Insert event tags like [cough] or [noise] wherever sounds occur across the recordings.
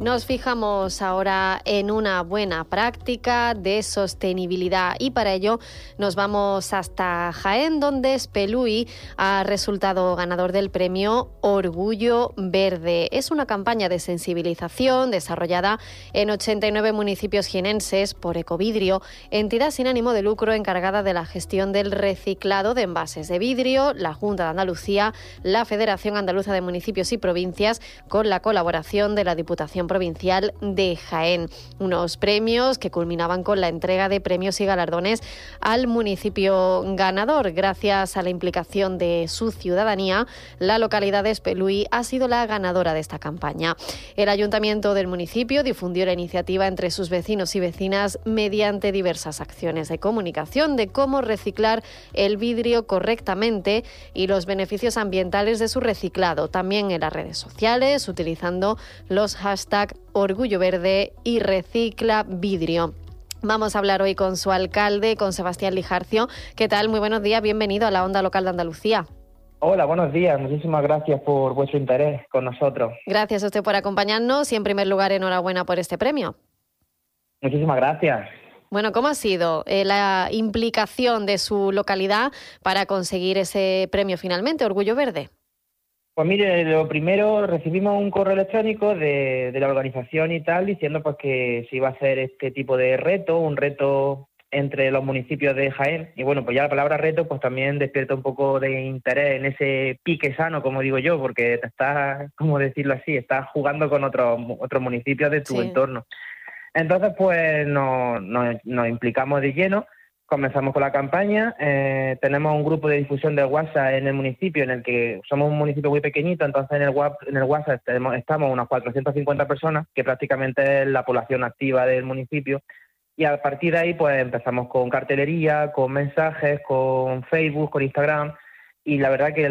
Nos fijamos ahora en una buena práctica de sostenibilidad y para ello nos vamos hasta Jaén, donde Spelui ha resultado ganador del premio Orgullo Verde. Es una campaña de sensibilización desarrollada en 89 municipios jienenses por Ecovidrio, entidad sin ánimo de lucro encargada de la gestión del reciclado de envases de vidrio, la Junta de Andalucía, la Federación Andaluza de Municipios y Provincias, con la colaboración de la Diputación Provincial de Jaén. Unos premios que culminaban con la entrega de premios y galardones al municipio ganador. Gracias a la implicación de su ciudadanía, la localidad de Espelui ha sido la ganadora de esta campaña. El ayuntamiento del municipio difundió la iniciativa entre sus vecinos y vecinas mediante diversas acciones de comunicación de cómo reciclar el vidrio correctamente y los beneficios ambientales de su reciclado. También en las redes sociales, utilizando los hashtags Orgullo Verde y Recicla Vidrio. Vamos a hablar hoy con su alcalde, con Sebastián Lijarcio. ¿Qué tal? Muy buenos días, bienvenido a la Onda Local de Andalucía. Hola, buenos días. Muchísimas gracias por vuestro interés con nosotros. Gracias a usted por acompañarnos y en primer lugar enhorabuena por este premio. Muchísimas gracias. Bueno, ¿cómo ha sido eh, la implicación de su localidad para conseguir ese premio finalmente, Orgullo Verde? Pues mire, lo primero recibimos un correo electrónico de, la organización y tal diciendo pues que se iba a hacer este tipo de reto, un reto entre los municipios de Jaén. Y bueno, pues ya la palabra reto pues también despierta un poco de interés en ese pique sano, como digo yo, porque te estás, [laughs] como decirlo así, estás jugando con otros otros municipios de tu entorno. Entonces, pues nos, nos implicamos de lleno comenzamos con la campaña. Eh, tenemos un grupo de difusión de WhatsApp en el municipio, en el que somos un municipio muy pequeñito, entonces en el, en el WhatsApp estamos unas 450 personas, que prácticamente es la población activa del municipio. Y a partir de ahí, pues empezamos con cartelería, con mensajes, con Facebook, con Instagram. Y la verdad que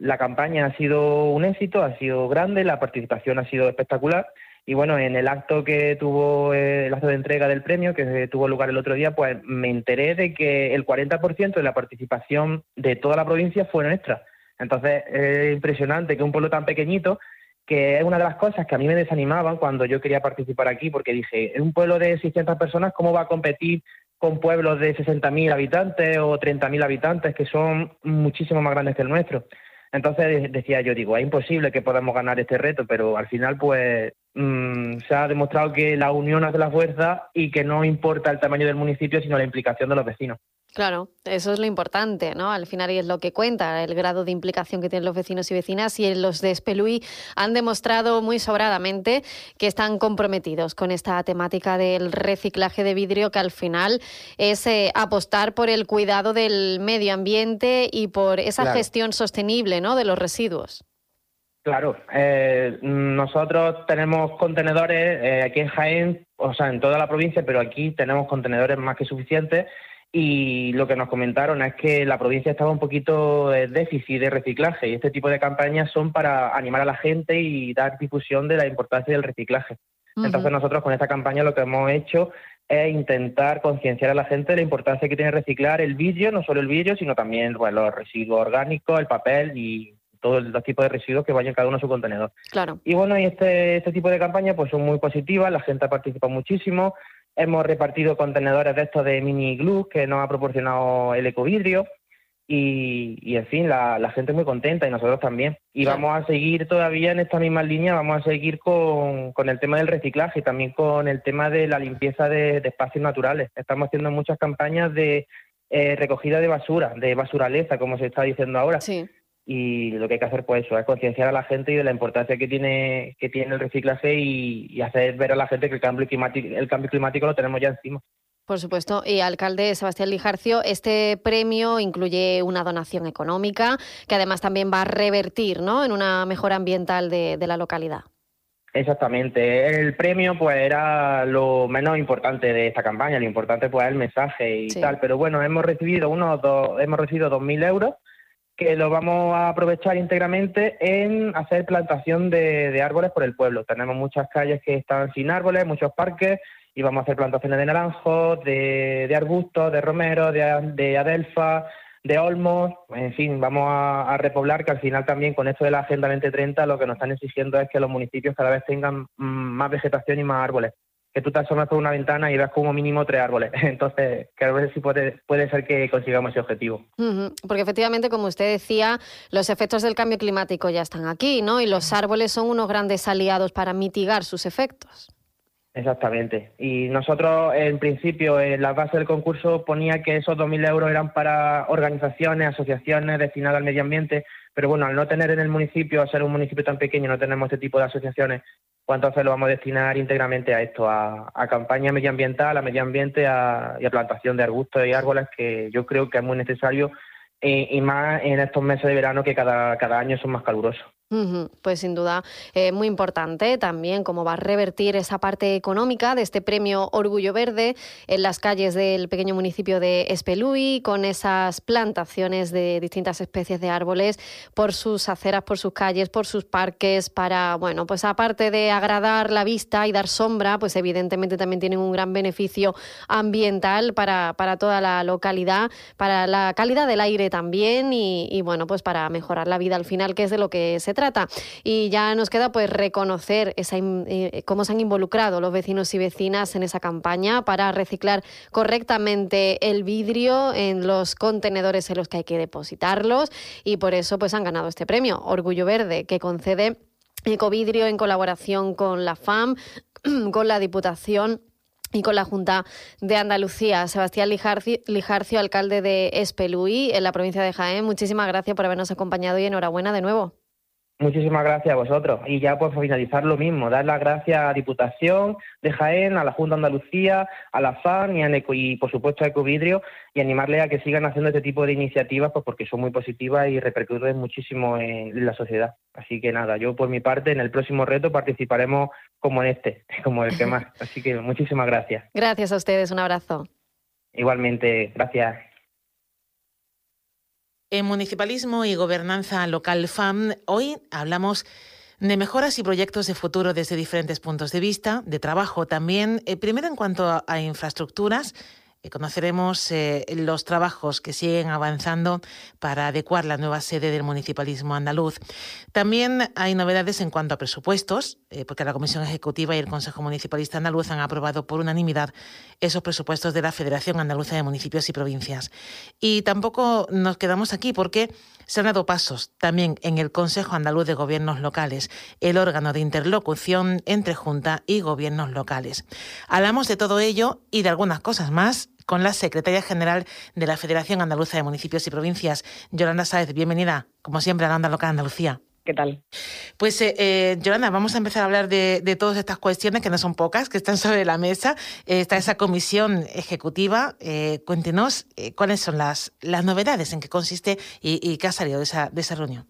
la campaña ha sido un éxito, ha sido grande, la participación ha sido espectacular. Y bueno, en el acto que tuvo eh, el acto de entrega del premio, que tuvo lugar el otro día, pues me enteré de que el 40% de la participación de toda la provincia fue nuestra. Entonces, es impresionante que un pueblo tan pequeñito, que es una de las cosas que a mí me desanimaban cuando yo quería participar aquí, porque dije, en un pueblo de 600 personas, ¿cómo va a competir con pueblos de 60.000 habitantes o 30.000 habitantes, que son muchísimo más grandes que el nuestro? Entonces decía yo, digo, es imposible que podamos ganar este reto, pero al final pues mm, se ha demostrado que la unión hace la fuerza y que no importa el tamaño del municipio, sino la implicación de los vecinos. Claro, eso es lo importante, ¿no? Al final y es lo que cuenta, el grado de implicación que tienen los vecinos y vecinas y los de Espelui han demostrado muy sobradamente que están comprometidos con esta temática del reciclaje de vidrio que al final es eh, apostar por el cuidado del medio ambiente y por esa gestión sostenible, ¿no? De los residuos. Claro, eh, nosotros tenemos contenedores eh, aquí en Jaén, o sea, en toda la provincia, pero aquí tenemos contenedores más que suficientes y lo que nos comentaron es que la provincia estaba un poquito de déficit de reciclaje y este tipo de campañas son para animar a la gente y dar difusión de la importancia del reciclaje. Entonces nosotros con esta campaña lo que hemos hecho es intentar concienciar a la gente de la importancia que tiene reciclar el vidrio, no solo el vidrio, sino también los residuos orgánicos, el papel y todos los tipos de residuos que vayan cada uno a su contenedor. Claro. Y bueno, y este, este tipo de campañas pues son muy positivas, la gente participa muchísimo, Hemos repartido contenedores de estos de mini glue que nos ha proporcionado el ecovidrio y, y en fin, la, gente es muy contenta y nosotros también. Y vamos a seguir todavía en esta misma línea, vamos a seguir con, el tema del reciclaje y también con el tema de la limpieza de, espacios naturales. Estamos haciendo muchas campañas de eh, recogida de basura, de basuraleza, como se está diciendo ahora. Sí y lo que hay que hacer pues eso es concienciar a la gente y de la importancia que tiene que tiene el reciclaje y, hacer ver a la gente que el cambio climático el cambio climático lo tenemos ya encima por supuesto. Y alcalde Sebastián Lijarcio, este premio incluye una donación económica que además también va a revertir ¿no? en una mejora ambiental de, la localidad. Exactamente. El premio pues era lo menos importante de esta campaña. Lo importante pues es el mensaje y tal. Pero bueno, hemos recibido unos dos, hemos recibido 2.000 euros que lo vamos a aprovechar íntegramente en hacer plantación de, árboles por el pueblo. Tenemos muchas calles que están sin árboles, muchos parques, y vamos a hacer plantaciones de naranjos, de, arbustos, de romero, de, adelfa, de Olmos, en fin, vamos a, repoblar que al final también con esto de la Agenda 2030 lo que nos están exigiendo es que los municipios cada vez tengan mm, más vegetación y más árboles. Que tú te asomas por una ventana y ves como mínimo tres árboles. [laughs] Entonces, que a ver si puede, puede ser que consigamos ese objetivo. Porque efectivamente, como usted decía, los efectos del cambio climático ya están aquí, ¿no? Y los árboles son unos grandes aliados para mitigar sus efectos. Exactamente. Y nosotros, en principio, en la base del concurso ponía que esos 2.000 euros eran para organizaciones, asociaciones destinadas al medio ambiente, pero bueno, al no tener en el municipio, al ser un municipio tan pequeño, no tenemos este tipo de asociaciones, pues entonces lo vamos a destinar íntegramente a esto, a, campaña medioambiental, a medio ambiente y a plantación de arbustos y árboles, que yo creo que es muy necesario, y, y más en estos meses de verano que cada, cada año son más calurosos. Pues sin duda eh, muy importante también cómo va a revertir esa parte económica de este premio Orgullo Verde en las calles del pequeño municipio de Espelúi con esas plantaciones de distintas especies de árboles por sus aceras, por sus calles, por sus parques para, bueno, pues aparte de agradar la vista y dar sombra, pues evidentemente también tienen un gran beneficio ambiental para, para toda la localidad, para la calidad del aire también y, y bueno, pues para mejorar la vida al final, que es de lo que se trata. Y ya nos queda pues reconocer esa, eh, cómo se han involucrado los vecinos y vecinas en esa campaña para reciclar correctamente el vidrio en los contenedores en los que hay que depositarlos y por eso pues han ganado este premio Orgullo Verde que concede Ecovidrio en colaboración con la FAM, [clears throat] con la Diputación y con la Junta de Andalucía. Sebastián Lijarcio, alcalde de Espelúi, en la provincia de Jaén, muchísimas gracias por habernos acompañado y enhorabuena de nuevo. Muchísimas gracias a vosotros. Y ya pues finalizar lo mismo, dar las gracias a Diputación de Jaén, a la Junta de Andalucía, a la FAN y, a y por supuesto a Ecovidrio y animarles a que sigan haciendo este tipo de iniciativas pues porque son muy positivas y repercuten muchísimo en la sociedad. Así que nada, yo por mi parte en el próximo reto participaremos como en este, [laughs] como el que más. Así que muchísimas gracias. Gracias a ustedes, un abrazo. Igualmente, gracias. En Municipalismo y Gobernanza Local FAM, hoy hablamos de mejoras y proyectos de futuro desde diferentes puntos de vista, de trabajo también. Eh, primero, en cuanto a infraestructuras, conoceremos eh, los trabajos que siguen avanzando para adecuar la nueva sede del municipalismo andaluz. También hay novedades en cuanto a presupuestos, eh, porque la Comisión Ejecutiva y el Consejo Municipalista Andaluz han aprobado por unanimidad esos presupuestos de la Federación Andaluza de Municipios y Provincias. Y tampoco nos quedamos aquí porque se han dado pasos también en el Consejo Andaluz de Gobiernos Locales, el órgano de interlocución entre Junta y gobiernos locales. Hablamos de todo ello y de algunas cosas más con la secretaria general de la Federación Andaluza de Municipios y Provincias, Yolanda Sáez. Bienvenida, como siempre, a la Onda Local Andalucía. ¿Qué tal? Pues, eh, eh, Yolanda, vamos a empezar a hablar de, todas estas cuestiones, que no son pocas, que están [laughs] sobre la mesa. Eh, está esa comisión ejecutiva. cuéntenos cuáles son las, las novedades, en qué consiste y, qué ha salido de esa, de esa reunión.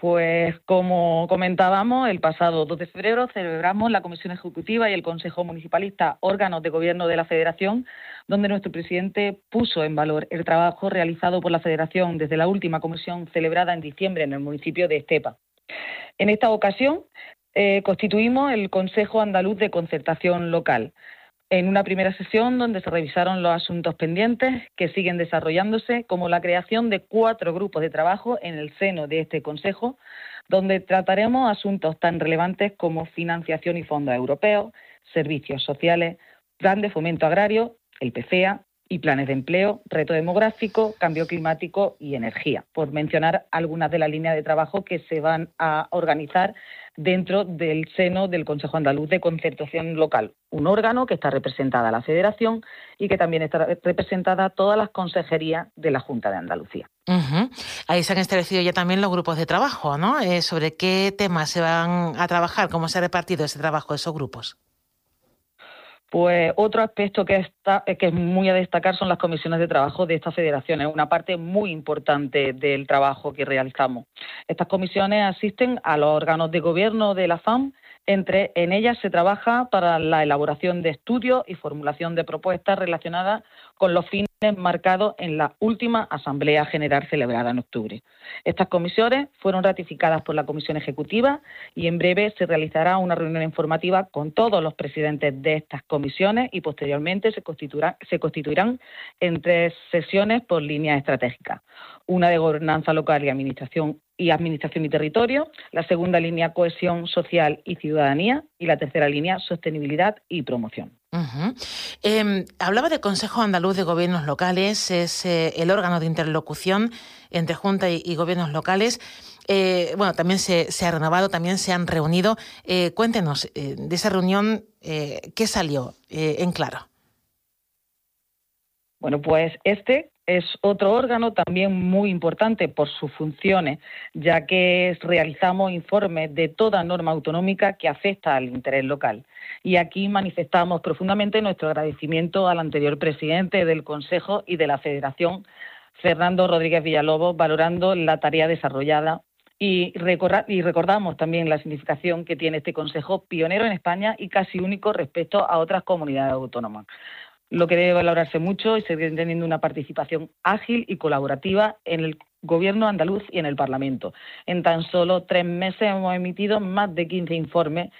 Pues como comentábamos, el pasado 2 de febrero celebramos la Comisión Ejecutiva y el Consejo Municipalista, órganos de gobierno de la Federación, donde nuestro presidente puso en valor el trabajo realizado por la Federación desde la última comisión celebrada en diciembre en el municipio de Estepa. En esta ocasión eh, constituimos el Consejo Andaluz de Concertación Local, en una primera sesión donde se revisaron los asuntos pendientes que siguen desarrollándose, como la creación de cuatro grupos de trabajo en el seno de este Consejo, donde trataremos asuntos tan relevantes como financiación y fondos europeos, servicios sociales, plan de fomento agrario, el PCEA y planes de empleo, reto demográfico, cambio climático y energía, por mencionar algunas de las líneas de trabajo que se van a organizar dentro del seno del Consejo Andaluz de Concertación Local, un órgano que está representada la Federación y que también está representada todas las consejerías de la Junta de Andalucía. Ahí se han establecido ya también los grupos de trabajo, ¿no? Eh, sobre qué temas se van a trabajar, cómo se ha repartido ese trabajo, esos grupos. Pues otro aspecto que, está, que es muy a destacar son las comisiones de trabajo de esta federación. Es una parte muy importante del trabajo que realizamos. Estas comisiones asisten a los órganos de gobierno de la FAM. Entre, en ellas se trabaja para la elaboración de estudios y formulación de propuestas relacionadas con los fines marcados en la última Asamblea General celebrada en octubre. Estas comisiones fueron ratificadas por la Comisión Ejecutiva y en breve se realizará una reunión informativa con todos los presidentes de estas comisiones y posteriormente se constituirán, en tres sesiones por líneas estratégicas. Una de gobernanza local y administración y Administración y Territorio, la segunda línea Cohesión Social y Ciudadanía y la tercera línea Sostenibilidad y Promoción. Em, hablaba del Consejo Andaluz de Gobiernos Locales, es eh, el órgano de interlocución entre Junta y, gobiernos locales. Eh, bueno, también se, ha renovado, también se han reunido. Eh, cuéntenos de esa reunión, ¿qué salió en claro? Bueno, pues este es otro órgano también muy importante por sus funciones, ya que realizamos informes de toda norma autonómica que afecta al interés local. Y aquí manifestamos profundamente nuestro agradecimiento al anterior presidente del Consejo y de la Federación, Fernando Rodríguez Villalobos, valorando la tarea desarrollada y, recordamos también la significación que tiene este Consejo pionero en España y casi único respecto a otras comunidades autónomas lo que debe valorarse mucho y seguir teniendo una participación ágil y colaborativa en el Gobierno andaluz y en el Parlamento. En tan solo tres meses hemos emitido más de 15 informes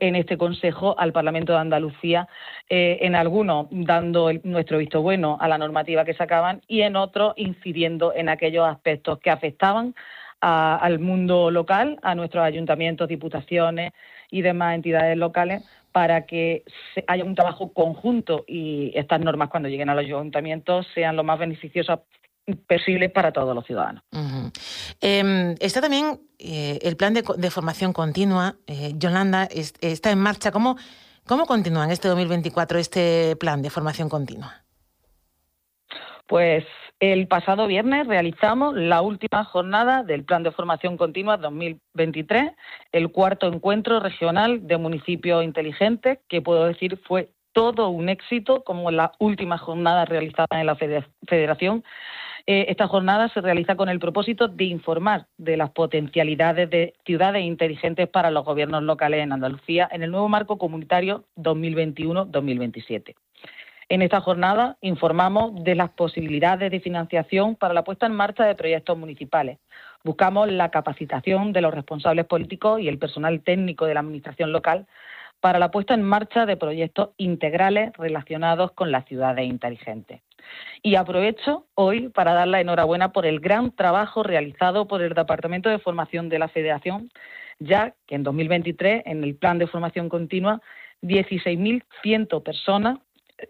en este Consejo al Parlamento de Andalucía, eh, en algunos dando nuestro visto bueno a la normativa que sacaban y en otros incidiendo en aquellos aspectos que afectaban al mundo local, a nuestros ayuntamientos, diputaciones y demás entidades locales para que haya un trabajo conjunto y estas normas cuando lleguen a los ayuntamientos sean lo más beneficiosas posible para todos los ciudadanos. Em, está también eh, el plan de, formación continua. Eh, Yolanda, está en marcha. ¿Cómo, ¿Cómo continúa en este 2024 este plan de formación continua? Pues el pasado viernes realizamos la última jornada del Plan de Formación Continua 2023, el cuarto encuentro regional de municipios inteligentes, que puedo decir fue todo un éxito, como la última jornada realizada en la Federación. Eh, esta jornada se realiza con el propósito de informar de las potencialidades de ciudades inteligentes para los gobiernos locales en Andalucía en el nuevo marco comunitario 2021-2027. En esta jornada informamos de las posibilidades de financiación para la puesta en marcha de proyectos municipales. Buscamos la capacitación de los responsables políticos y el personal técnico de la Administración local para la puesta en marcha de proyectos integrales relacionados con las ciudades inteligentes. Y aprovecho hoy para dar la enhorabuena por el gran trabajo realizado por el Departamento de Formación de la Federación, ya que en 2023, en el Plan de Formación Continua, 16.100 personas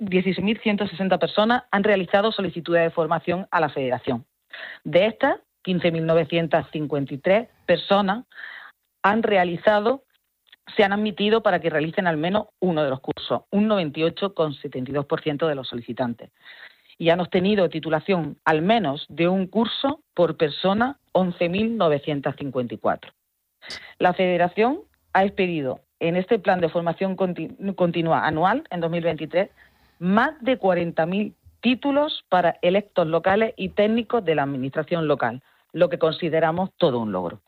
16.160 personas han realizado solicitudes de formación a la Federación. De estas, 15.953 personas han realizado, se han admitido para que realicen al menos uno de los cursos, un 98,72% de los solicitantes. Y han obtenido titulación al menos de un curso por persona 11.954. La Federación ha expedido en este plan de formación continua anual en 2023 más de 40.000 títulos para electos locales y técnicos de la Administración local, lo que consideramos todo un logro.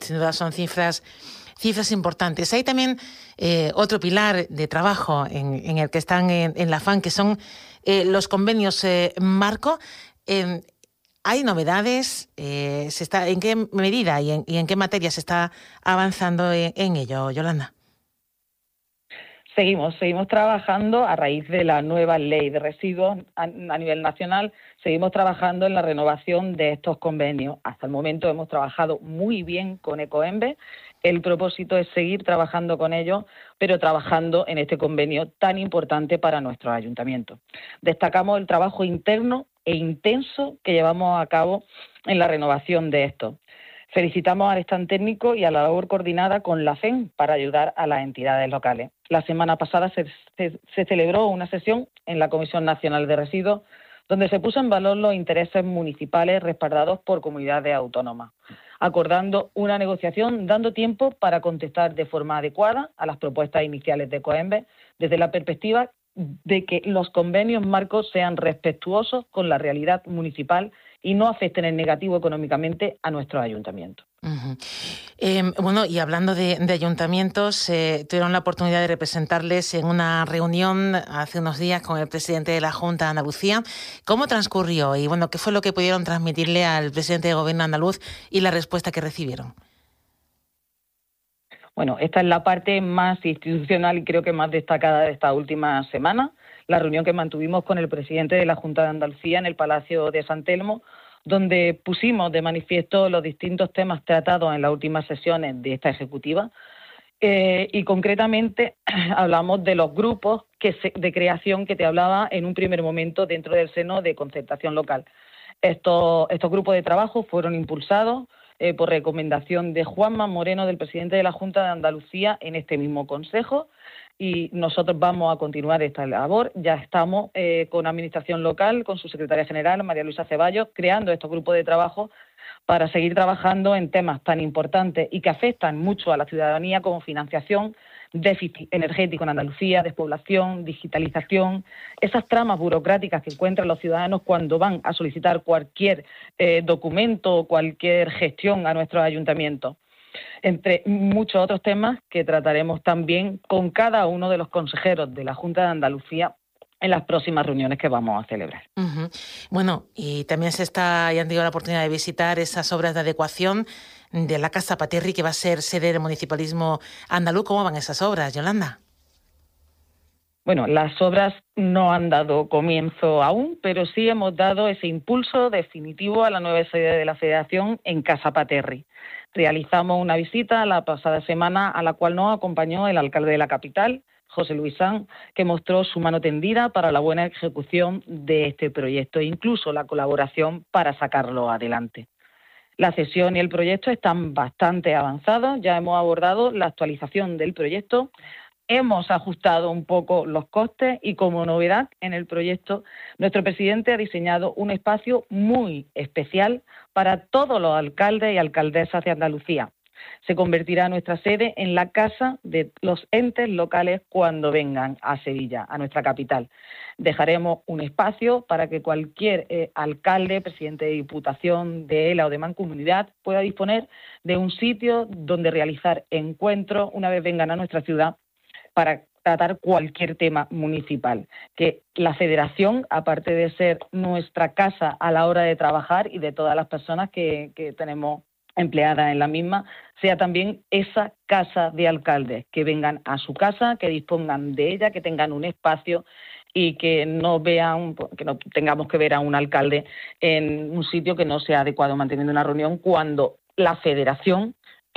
Sin duda son cifras cifras importantes. Hay también eh, otro pilar de trabajo en, el que están en, la FAN, que son eh, los convenios eh, marco. Em, ¿Hay novedades? se está, ¿En qué medida y en, qué materia se está avanzando en ello, Yolanda? Seguimos, seguimos trabajando a raíz de la nueva ley de residuos a, nivel nacional, seguimos trabajando en la renovación de estos convenios. Hasta el momento hemos trabajado muy bien con Ecoembe. El propósito es seguir trabajando con ellos, pero trabajando en este convenio tan importante para nuestros ayuntamientos. Destacamos el trabajo interno e intenso que llevamos a cabo en la renovación de estos. Felicitamos al stand técnico y a la labor coordinada con la FEN para ayudar a las entidades locales. La semana pasada se, celebró una sesión en la Comisión Nacional de Residuos donde se puso en valor los intereses municipales respaldados por comunidades autónomas, acordando una negociación dando tiempo para contestar de forma adecuada a las propuestas iniciales de COEMBE desde la perspectiva de que los convenios marcos sean respetuosos con la realidad municipal y no afecten en negativo económicamente a nuestros ayuntamientos. Em, bueno, y hablando de, ayuntamientos, eh, tuvieron la oportunidad de representarles en una reunión hace unos días con el presidente de la Junta de Andalucía. ¿Cómo transcurrió y bueno, qué fue lo que pudieron transmitirle al presidente de gobierno andaluz y la respuesta que recibieron? Bueno, esta es la parte más institucional y creo que más destacada de esta última semana. La reunión que mantuvimos con el presidente de la Junta de Andalucía en el Palacio de San Telmo, donde pusimos de manifiesto los distintos temas tratados en las últimas sesiones de esta ejecutiva. Eh, y concretamente [clears throat] hablamos de los grupos de creación que te hablaba en un primer momento dentro del seno de concertación local. estos grupos de trabajo fueron impulsados eh, por recomendación de Juanma Moreno, del presidente de la Junta de Andalucía, en este mismo Consejo. Y nosotros vamos a continuar esta labor. Ya estamos eh, con Administración Local, con su secretaria general, María Luisa Ceballos, creando estos grupos de trabajo para seguir trabajando en temas tan importantes y que afectan mucho a la ciudadanía como financiación, déficit energético en Andalucía, despoblación, digitalización, esas tramas burocráticas que encuentran los ciudadanos cuando van a solicitar cualquier eh, documento o cualquier gestión a nuestros ayuntamientos entre muchos otros temas que trataremos también con cada uno de los consejeros de la Junta de Andalucía en las próximas reuniones que vamos a celebrar. Bueno, y también se está, ya han tenido la oportunidad de visitar esas obras de adecuación de la Casa Paterri, que va a ser sede del municipalismo andaluz. ¿Cómo van esas obras, Yolanda? Bueno, las obras no han dado comienzo aún, pero sí hemos dado ese impulso definitivo a la nueva sede de la Federación en Casa Paterri. Realizamos una visita la pasada semana a la cual nos acompañó el alcalde de la capital, José Luis San, que mostró su mano tendida para la buena ejecución de este proyecto e incluso la colaboración para sacarlo adelante. La cesión y el proyecto están bastante avanzados. Ya hemos abordado la actualización del proyecto. Hemos ajustado un poco los costes y como novedad en el proyecto, nuestro presidente ha diseñado un espacio muy especial para todos los alcaldes y alcaldesas de Andalucía, se convertirá nuestra sede en la casa de los entes locales cuando vengan a Sevilla, a nuestra capital. Dejaremos un espacio para que cualquier eh, alcalde, presidente de diputación, de ELA o de mancomunidad pueda disponer de un sitio donde realizar encuentros una vez vengan a nuestra ciudad para tratar cualquier tema municipal. Que la federación, aparte de ser nuestra casa a la hora de trabajar y de todas las personas que, que tenemos empleada en la misma, sea también esa casa de alcaldes, que vengan a su casa, que dispongan de ella, que tengan un espacio y que no vean, que no tengamos que ver a un alcalde en un sitio que no sea adecuado manteniendo una reunión cuando la federación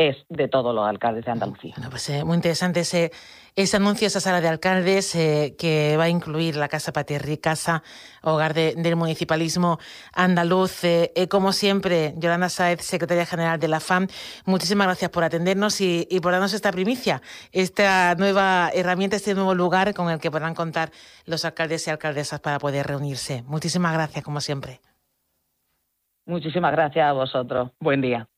es de todos los alcaldes de Andalucía. pues, eh, muy interesante ese, ese anuncio, esa sala de alcaldes eh, que va a incluir la Casa Paterri, casa hogar del municipalismo andaluz. Eh, como siempre, Yolanda Saez, secretaria general de la FAM, muchísimas gracias por atendernos y, y, por darnos esta primicia, esta nueva herramienta, este nuevo lugar con el que podrán contar los alcaldes y alcaldesas para poder reunirse. Muchísimas gracias, como siempre. Muchísimas gracias a vosotros. Buen día.